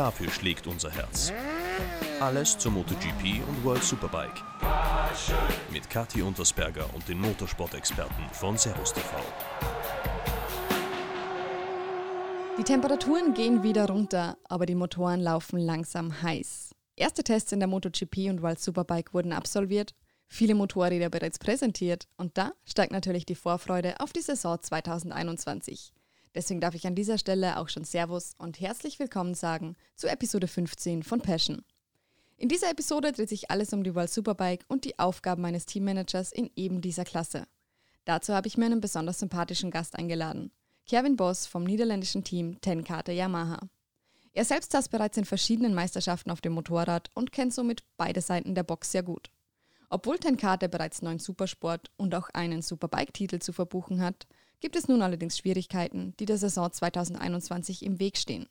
Dafür schlägt unser Herz. Alles zur MotoGP und World Superbike. Mit Kathi Untersberger und den Motorsport-Experten von Servus TV. Die Temperaturen gehen wieder runter, aber die Motoren laufen langsam heiß. Erste Tests in der MotoGP und World Superbike wurden absolviert, viele Motorräder bereits präsentiert und da steigt natürlich die Vorfreude auf die Saison 2021. Deswegen darf ich an dieser Stelle auch schon Servus und herzlich willkommen sagen zu Episode 15 von Passion. In dieser Episode dreht sich alles um die World Superbike und die Aufgaben meines Teammanagers in eben dieser Klasse. Dazu habe ich mir einen besonders sympathischen Gast eingeladen. Kevin Boss vom niederländischen Team Tenkate Yamaha. Er selbst saß bereits in verschiedenen Meisterschaften auf dem Motorrad und kennt somit beide Seiten der Box sehr gut. Obwohl Tenkate bereits neun Supersport und auch einen Superbike-Titel zu verbuchen hat, gibt es nun allerdings Schwierigkeiten, die der Saison 2021 im Weg stehen.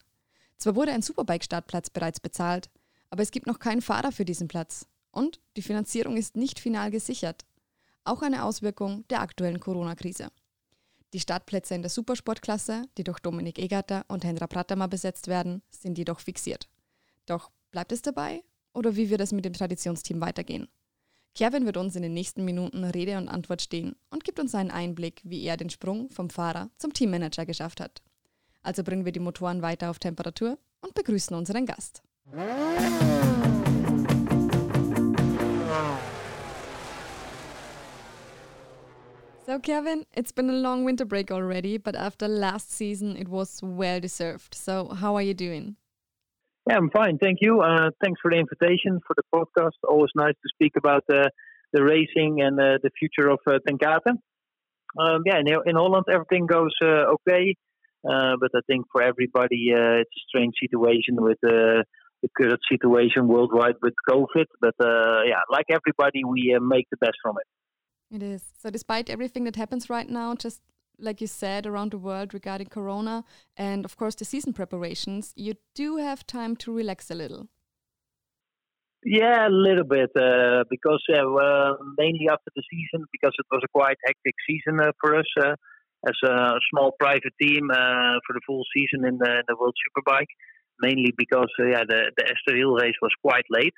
Zwar wurde ein Superbike-Startplatz bereits bezahlt, aber es gibt noch keinen Fahrer für diesen Platz und die Finanzierung ist nicht final gesichert. Auch eine Auswirkung der aktuellen Corona-Krise. Die Startplätze in der Supersportklasse, die durch Dominik Egerter und Hendra Pratama besetzt werden, sind jedoch fixiert. Doch bleibt es dabei oder wie wird es mit dem Traditionsteam weitergehen? Kevin wird uns in den nächsten Minuten Rede und Antwort stehen und gibt uns einen Einblick, wie er den Sprung vom Fahrer zum Teammanager geschafft hat. Also bringen wir die Motoren weiter auf Temperatur und begrüßen unseren Gast. So, Kevin, it's been a long winter break already, but after last season, it was well deserved. So, how are you doing? Yeah, I'm fine. Thank you. Uh, thanks for the invitation for the podcast. Always nice to speak about uh, the racing and uh, the future of uh, Tenkate. Um, yeah, in, in, Holland, everything goes uh, okay. Uh, but I think for everybody, uh, it's a strange situation with the current situation worldwide with COVID. But yeah, like everybody, we make the best from it. It is. So, despite everything that happens right now, just like you said, around the world regarding Corona and, of course, the season preparations, you do have time to relax a little. Yeah, a little bit, uh, because uh, mainly after the season, because it was a quite hectic season uh, for us uh, as a small private team uh, for the full season in the, in the World Superbike. Mainly because uh, yeah, the the Estoril race was quite late.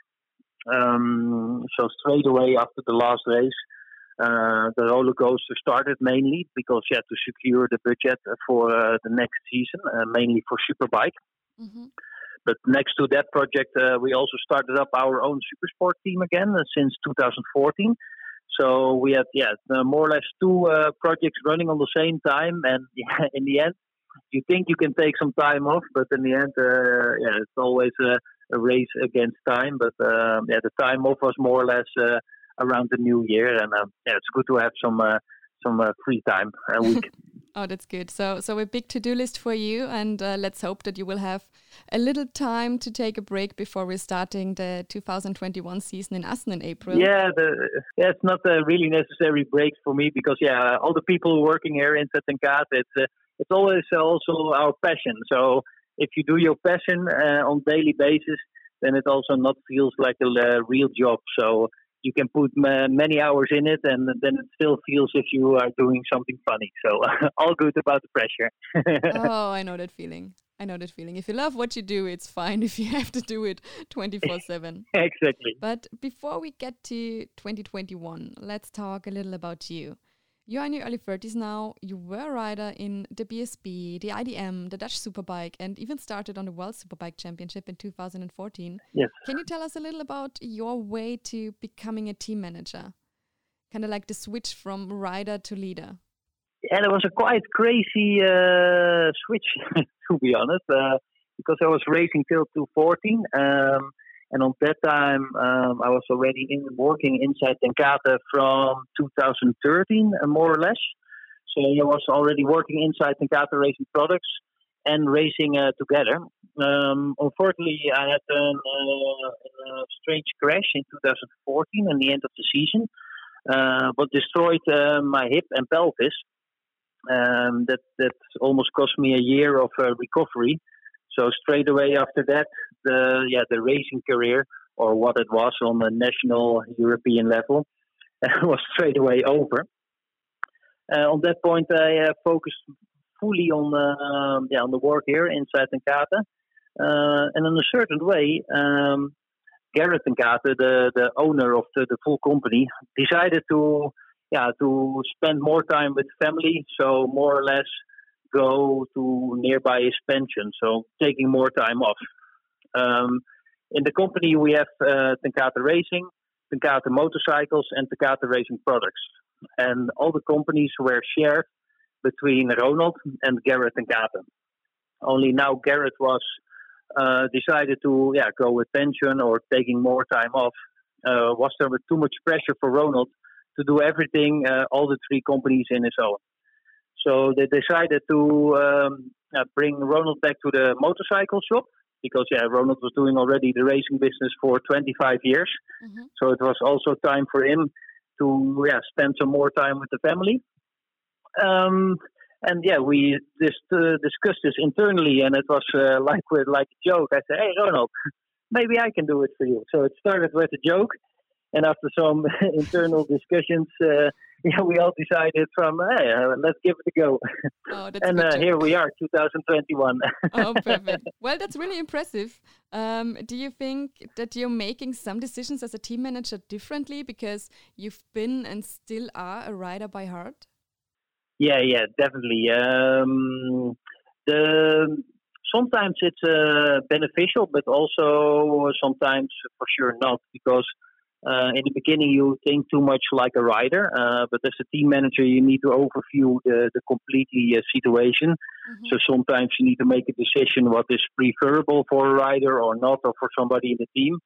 Um, so straight away after the last race, uh, the roller coaster started mainly because you had to secure the budget for uh, the next season, uh, mainly for Superbike. Mm-hmm. But next to that project, uh, we also started up our own Supersport team again uh, since 2014. So we had, yeah, more or less two projects running on the same time, and yeah, in the end, you think you can take some time off, but in the end, yeah, it's always a, a race against time. But um, yeah, the time off was more or less around the new year, and uh, yeah, it's good to have some uh, some uh, free time a week. oh, that's good. So, so a big to-do list for you, and uh, let's hope that you will have a little time to take a break before we're starting the 2021 season in Assen in April. Yeah, the, yeah, it's not a really necessary break for me because yeah, all the people working here in Tenkate, it's uh, it's always also our passion. So if you do your passion uh, on daily basis, then it also not feels like a real job. So you can put many hours in it, and then it still feels if you are doing something funny. So all good about the pressure. oh, I know that feeling. I know that feeling. If you love what you do, it's fine if you have to do it 24 7. Exactly. But before we get to 2021, let's talk a little about you. You're in your early 30s now. You were a rider in the BSB, the IDM, the Dutch Superbike, and even started on the World Superbike Championship in 2014. Yes. Can you tell us a little about your way to becoming a team manager? Kind of like the switch from rider to leader. Yeah, it was a quite crazy uh, switch, to be honest, uh, because I was racing till 2014. Um, and on that time, um, I was already in working inside Tenkate from 2013, uh, more or less. So I was already working inside Tenkate Racing Products and racing uh, together. Um, unfortunately, I had an, uh, a strange crash in 2014 in the end of the season, uh, what destroyed uh, my hip and pelvis. Um, that that almost cost me a year of uh, recovery. So straight away after that, the yeah the racing career or what it was on the national European level was straight away over. Uh, on that point, I uh, focused fully on uh, yeah on the work here inside Tenkate. Uh, and in a certain way, um, Gerrit Tenkate, the, the owner of the, the full company, decided to yeah to spend more time with family. So more or less go to nearby his pension. So taking more time off. Um, in the company, we have uh, Tenkate Racing, Tenkate Motorcycles, and Tenkate Racing Products. And all the companies were shared between Ronald and Gerrit Tenkate. Only now Gerrit was uh, decided to yeah go with pension or taking more time off. Uh, was there with too much pressure for Ronald to do everything, uh, all the three companies in his own? So they decided to um, uh, bring Ronald back to the motorcycle shop because yeah, Ronald was doing already the racing business for 25 years. Mm-hmm. So it was also time for him to yeah spend some more time with the family. Um, and yeah, we just uh, discussed this internally, and it was uh, like with like a joke. I said, "Hey, Ronald, maybe I can do it for you." So it started with a joke, and after some internal discussions, uh, yeah, we all decided from, hey, uh, let's give it a go. Oh, and uh, here we are, 2021. oh, perfect. Well, that's really impressive. Um, do you think that you're making some decisions as a team manager differently because you've been and still are a rider by heart? Yeah, yeah, definitely. Um, the sometimes it's uh, beneficial, but also sometimes for sure not because uh, in the beginning, you think too much like a rider, uh, but as a team manager, you need to overview the, the completely uh, situation. Mm-hmm. So sometimes you need to make a decision what is preferable for a rider or not, or for somebody in the team.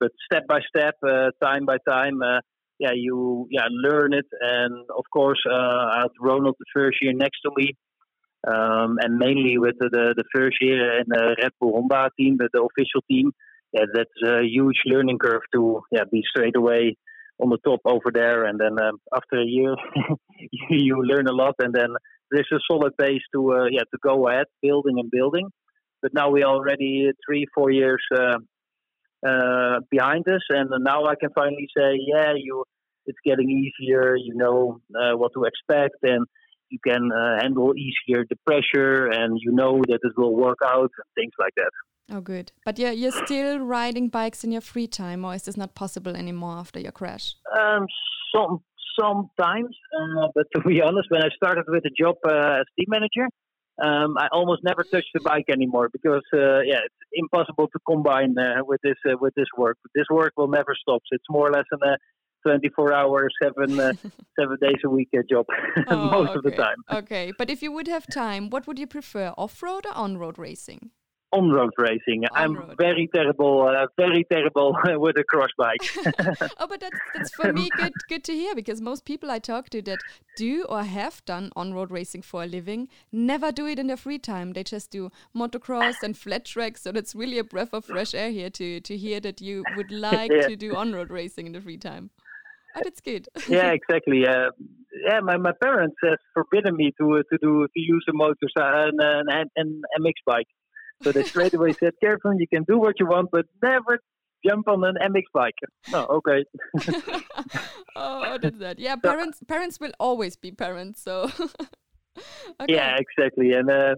But step by step, uh, time by time, uh, yeah, you yeah learn it. And of course, uh, I had Ronald the first year next to me, um, and mainly with the, the, the first year in the Red Bull Honda team, the, the official team yeah, that's a huge learning curve to yeah be straight away on the top over there, and then um, after a year you learn a lot, and then there's a solid base to uh, yeah to go ahead building and building. But now we are already three four years uh, uh, behind us, and now I can finally say yeah you it's getting easier. You know uh, what to expect, and you can uh, handle easier the pressure, and you know that it will work out and things like that. Oh, good. But yeah, you're still riding bikes in your free time, or is this not possible anymore after your crash? Um, some sometimes, uh, but to be honest, when I started with the job uh, as team manager, um, I almost never touched the bike anymore because uh, yeah, it's impossible to combine uh, with this uh, with this work. This work will never stop. So it's more or less a 24 hours, seven uh, seven days a week job oh, most okay. of the time. Okay, but if you would have time, what would you prefer, off road or on road racing? On road racing. On I'm road. very terrible, uh, very terrible with a cross bike. oh, but that's that's for me good good to hear because most people I talk to that do or have done on road racing for a living never do it in their free time. They just do motocross and flat tracks. So that's really a breath of fresh air here to to hear that you would like yeah. to do on road racing in the free time. But it's good. yeah, exactly. Uh, yeah, my, my parents have forbidden me to uh, to do to use a motorcycle and an, an MX bike. So they straight away said, "Careful, you can do what you want, but never jump on an MX bike." No, okay. oh, that's that. Yeah, parents parents will always be parents. So. okay. Yeah, exactly, and uh,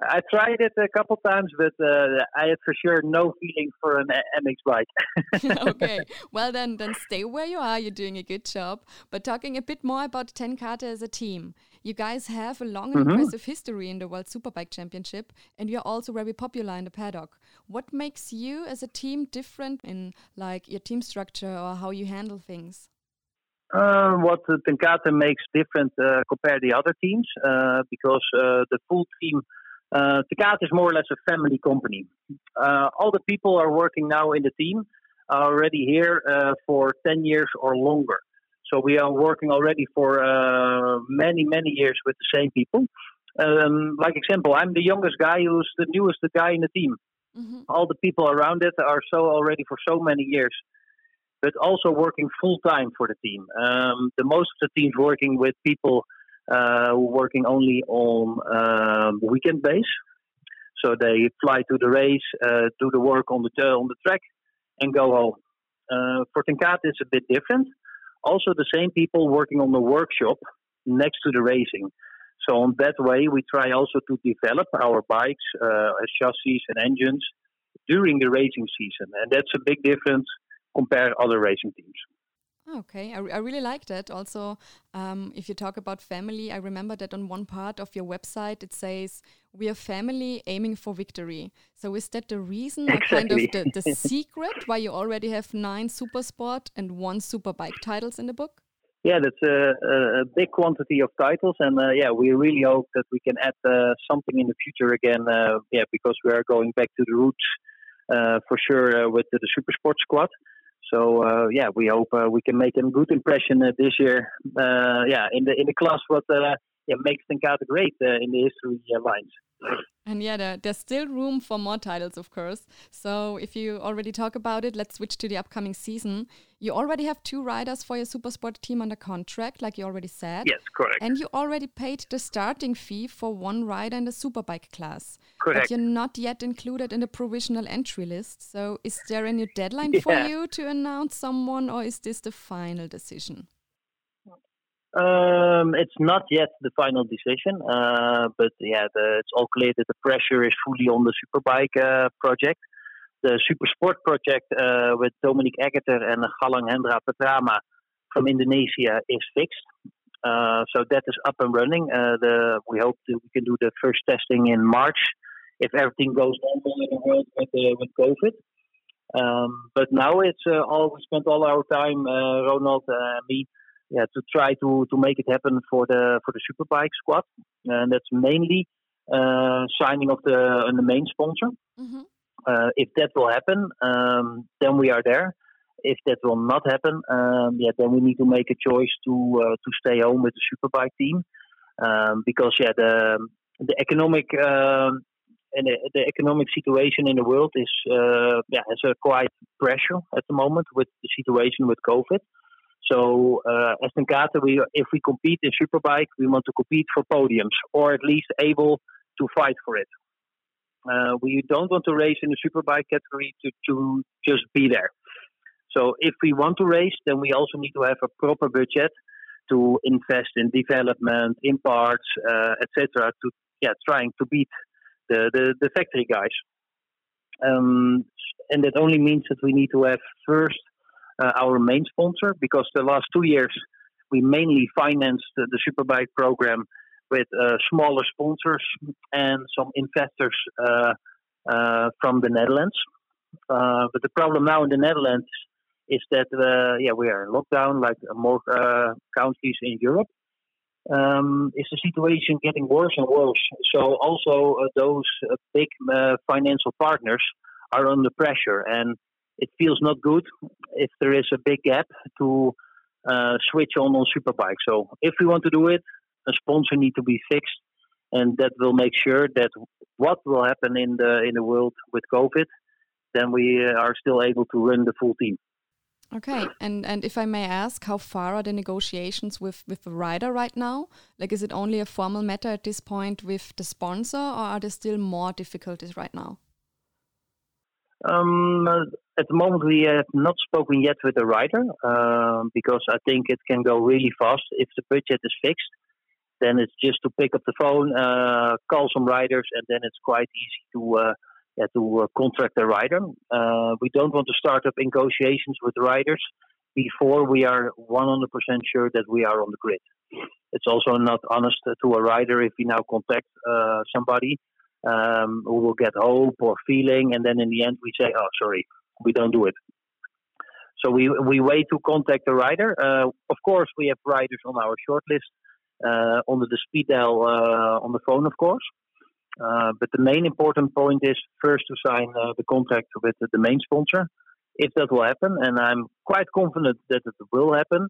I tried it a couple times, but uh, I had for sure no feeling for an MX bike. okay, well then, then stay where you are. You're doing a good job. But talking a bit more about Tenkate as a team, you guys have a long and mm -hmm. impressive history in the World Superbike Championship, and you're also very popular in the paddock. What makes you as a team different in like your team structure or how you handle things? Uh, what Tenkate makes different uh, compared to the other teams, uh, because uh, the full team uh, Tenkate is more or less a family company. Uh, all the people are working now in the team are already here uh, for 10 years or longer. So we are working already for uh, many, many years with the same people. Um, like example, I'm the youngest guy who's the newest guy in the team. Mm-hmm. All the people around it are so already for so many years, but also working full time for the team. Um, the most of the teams working with people uh, working only on um, weekend base. So they fly to the race, uh, do the work on the on the track, and go home. Uh, for Tenkate, it's a bit different. Also, the same people working on the workshop next to the racing. So on that way, we try also to develop our bikes, uh, chassis, and engines during the racing season, and that's a big difference compared to other racing teams. Okay, I, I really like that. Also, um, if you talk about family, I remember that on one part of your website it says, We are family aiming for victory. So, is that the reason, exactly. or kind of the, the secret why you already have nine super sport and one super bike titles in the book? Yeah, that's a, a big quantity of titles, and uh, yeah, we really hope that we can add uh, something in the future again. Uh, yeah, because we are going back to the roots uh, for sure uh, with the, the Super Sport squad. So uh, yeah, we hope uh, we can make a good impression uh, this year. Uh, yeah, in the in the class what uh, yeah makes Ten Kate great uh, in the history lines. And yeah, there, there's still room for more titles, of course. So if you already talk about it, let's switch to the upcoming season. You already have two riders for your Supersport team under contract, like you already said. Yes, correct. And you already paid the starting fee for one rider in the Superbike class. Correct. But you're not yet included in the provisional entry list. So is there a new deadline yeah. for you to announce someone, or is this the final decision? Um, it's not yet the final decision, uh, but yeah, the, it's all clear that the pressure is fully on the Superbike uh, project. The Super Sport project uh, with Dominique Egerter and Galang Hendra Petrama from Indonesia is fixed. Uh, so that is up and running. The, we hope that we can do the first testing in March if everything goes normal in the world with, with COVID. Um, but now it's all we spent all our time, Ronald and me, yeah, to try to, to make it happen for the for the Superbike squad, and that's mainly signing of the the main sponsor. Mm-hmm. Uh, if that will happen, um, then we are there. If that will not happen, um, yeah, then we need to make a choice to uh, to stay home with the Superbike team, um, because yeah, the the economic um, and the, the, economic situation in the world is uh, yeah has a quite pressure at the moment with the situation with COVID. So uh, as Ten Kate, we if we compete in Superbike, we want to compete for podiums or at least able to fight for it. Uh, we don't want to race in the Superbike category to, to just be there. So if we want to race, then we also need to have a proper budget to invest in development, in parts, uh, etc. To yeah, trying to beat the the, the factory guys. Um, and that only means that we need to have first uh, our main sponsor because the last two years we mainly financed the, the Superbike program with uh, smaller sponsors and some investors uh, uh, from the Netherlands. But the problem now in the Netherlands is that yeah we are in lockdown like more countries in Europe. Um, is the situation getting worse and worse? So also those big financial partners are under pressure and it feels not good if there is a big gap to uh, switch on on superbike. So if we want to do it, a sponsor need to be fixed, and that will make sure that what will happen in the in the world with COVID, then we uh, are still able to run the full team. Okay, and and if I may ask, how far are the negotiations with with the rider right now? Like, is it only a formal matter at this point with the sponsor, or are there still more difficulties right now? Um, at the moment, we have not spoken yet with the rider uh, because I think it can go really fast. If the budget is fixed, then it's just to pick up the phone, uh, call some riders, and then it's quite easy to uh, yeah, to uh, contract a rider. Uh, we don't want to start up negotiations with riders before we are 100% sure that we are on the grid. It's also not honest to a rider if we now contact uh, somebody um, who will get hope or feeling, and then in the end we say, "Oh, sorry, we don't do it." So we we wait to contact the rider. Uh, of course, we have riders on our shortlist under the speed dial uh, on the phone, of course. Uh, but the main important point is first to sign the contract with the main sponsor. If that will happen, and I'm quite confident that it will happen,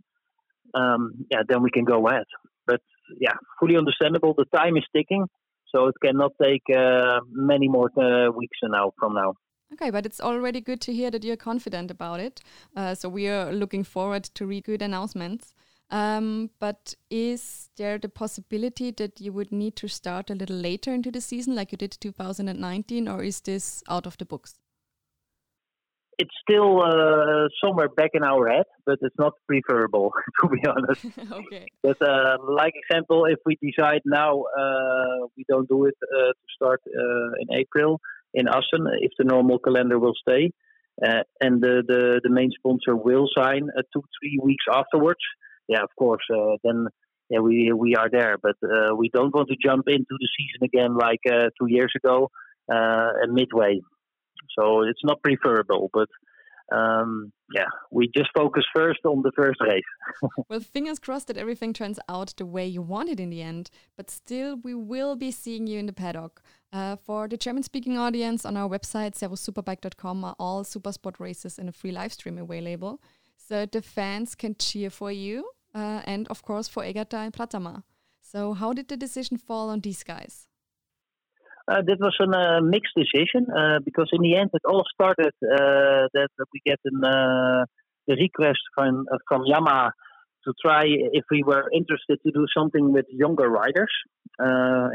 um, yeah, then we can go ahead. But yeah, fully understandable. The time is ticking. So it cannot take uh, many more uh, weeks now from now. Okay, but it's already good to hear that you're confident about it. Uh, so we are looking forward to read good announcements. Um, but is there the possibility that you would need to start a little later into the season, like you did 2019, or is this out of the books? it's still uh, somewhere back in our head, but it's not preferable to be honest. okay. But uh, like example, if we decide now uh, we don't do it uh, to start uh, in April in Assen, if the normal calendar will stay, uh, and the, the the main sponsor will sign two three weeks afterwards, yeah, of course, then yeah we we are there. But we don't want to jump into the season again like two years ago, midway. So it's not preferable, but um, yeah, we just focus first on the first race. well, fingers crossed that everything turns out the way you want it in the end. But still, we will be seeing you in the paddock. Uh, for the German speaking audience, on our website, servussuperbike.com, are all Supersport races in a free live stream available. So the fans can cheer for you uh, and, of course, for Aegerter and Pratama. So, how did the decision fall on these guys? Uh, that was a uh, mixed decision uh, because in the end it all started uh, that we get uh, the request from uh, from Yamaha to try if we were interested to do something with younger riders.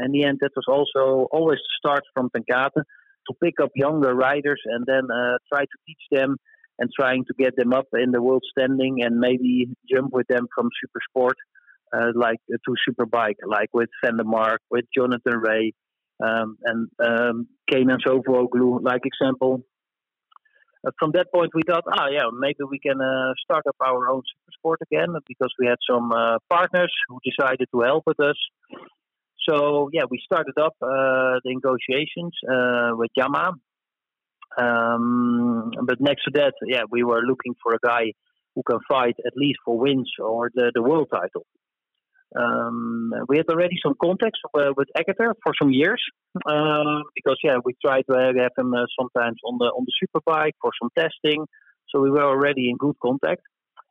in the end, that was also always the start from Tenkate to pick up younger riders and then try to teach them and trying to get them up in the world standing and maybe jump with them from super sport like to superbike, like with Van der Mark, with Jonathan Rea. Um, and um, Kenan Sofuoglu, like example. Uh, from that point, we thought, ah, yeah, maybe we can uh, start up our own super sport again because we had some uh, partners who decided to help with us. So yeah, we started up uh, the negotiations uh, with Yamaha. Um, but next to that, yeah, we were looking for a guy who can fight at least for wins or the, the world title. Um, we had already some contacts uh, with Aegerter for some years uh, because yeah we tried to have him uh, sometimes on the on the superbike for some testing, so we were already in good contact.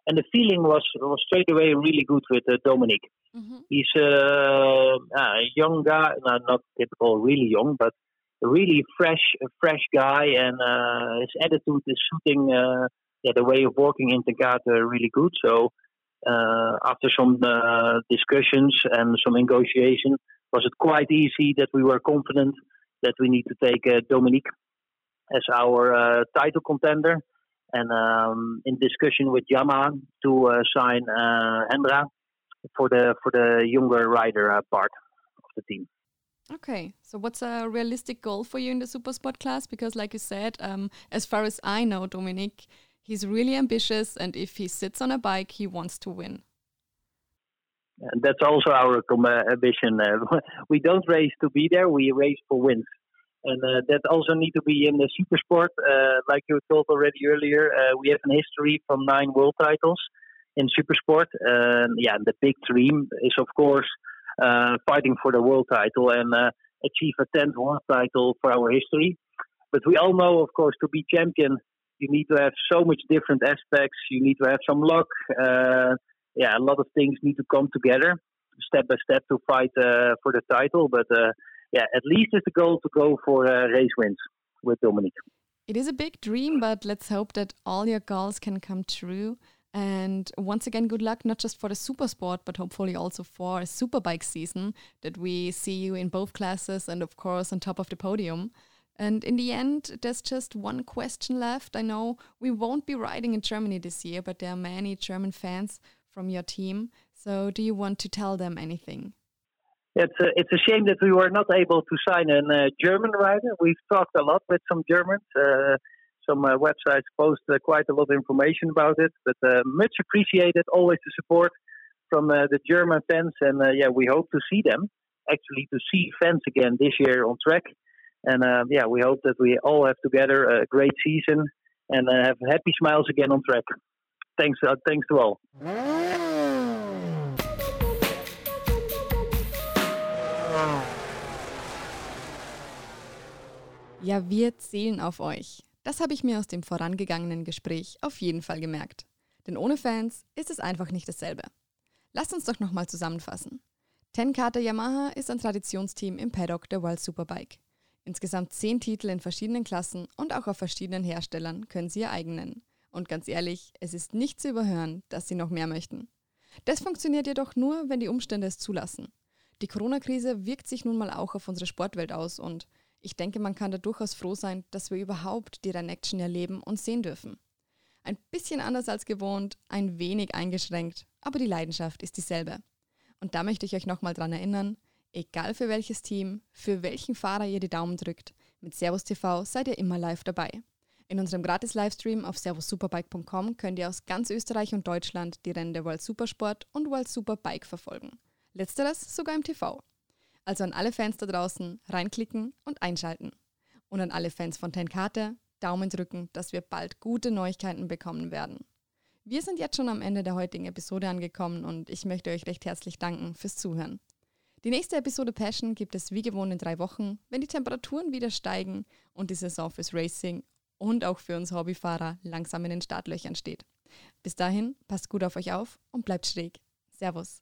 And the feeling was was straight away really good with uh, Dominique. Mm-hmm. He's uh, a young guy, no, not typical, really young, but really fresh, fresh guy, and uh, his attitude is suiting yeah, the way of working in Tenkate really good. So uh, after some uh, discussions and some negotiation, was it quite easy that we were confident that we need to take uh, Dominique as our title contender. And um, in discussion with Yamaha to sign Hendra for the for the younger rider part of the team. Okay, so what's a realistic goal for you in the super sport class? Because, like you said, um, as far as I know, Dominique, He's really ambitious, and if he sits on a bike, he wants to win. And that's also our ambition. Uh, we don't race to be there; we race for wins, and uh, that also need to be in the super sport. Uh, like you told already earlier, uh, we have a history from nine world titles in super sport. yeah, the big dream is of course fighting for the world title and achieve a tenth world title for our history. But we all know, of course, to be champion you need to have so much different aspects. You need to have some luck. Uh, yeah, a lot of things need to come together step by step to fight uh, for the title. But uh, yeah, at least it's the goal to go for uh, race wins with Dominique. It is a big dream, but let's hope that all your goals can come true. And once again, good luck, not just for the super sport, but hopefully also for a superbike season that we see you in both classes and, of course, on top of the podium. And in the end, there's just one question left. I know we won't be riding in Germany this year, but there are many German fans from your team. So, do you want to tell them anything? It's a, it's a shame that we were not able to sign a uh, German rider. We've talked a lot with some Germans. Uh, some uh, websites post uh, quite a lot of information about it, but uh, much appreciated. Always the support from uh, the German fans, and yeah, we hope to see them. Actually, to see fans again this year on track. And uh, yeah, we hope that we all have together a great season and uh, have happy smiles again on track. Thanks, uh, thanks to all. Ja, wir zählen auf euch. Das habe ich mir aus dem vorangegangenen Gespräch auf jeden Fall gemerkt. Denn ohne Fans ist es einfach nicht dasselbe. Lasst uns doch nochmal zusammenfassen. Tenkate Yamaha ist ein Traditionsteam im Paddock der World Superbike. Insgesamt zehn Titel in verschiedenen Klassen und auch auf verschiedenen Herstellern können sie ihr eigen nennen. Und ganz ehrlich, es ist nicht zu überhören, dass sie noch mehr möchten. Das funktioniert jedoch nur, wenn die Umstände es zulassen. Die Corona-Krise wirkt sich nun mal auch auf unsere Sportwelt aus und Ich denke, man kann da durchaus froh sein, dass wir überhaupt die Rennaction erleben und sehen dürfen. Ein bisschen anders als gewohnt, ein wenig eingeschränkt, aber die Leidenschaft ist dieselbe. Und da möchte ich euch nochmal dran erinnern, egal für welches Team, für welchen Fahrer ihr die Daumen drückt, mit Servus TV seid ihr immer live dabei. In unserem Gratis-Livestream auf servussuperbike.com könnt ihr aus ganz Österreich und Deutschland die Rennen der World Supersport und World Superbike verfolgen. Letzteres sogar im TV. Also an alle Fans da draußen reinklicken und einschalten. Und an alle Fans von Tenkate Daumen drücken, dass wir bald gute Neuigkeiten bekommen werden. Wir sind jetzt schon am Ende der heutigen Episode angekommen und ich möchte euch recht herzlich danken fürs Zuhören. Die nächste Episode Passion gibt es wie gewohnt in drei Wochen, wenn die Temperaturen wieder steigen und die Saison fürs Racing und auch für uns Hobbyfahrer langsam in den Startlöchern steht. Bis dahin, passt gut auf euch auf und bleibt schräg. Servus.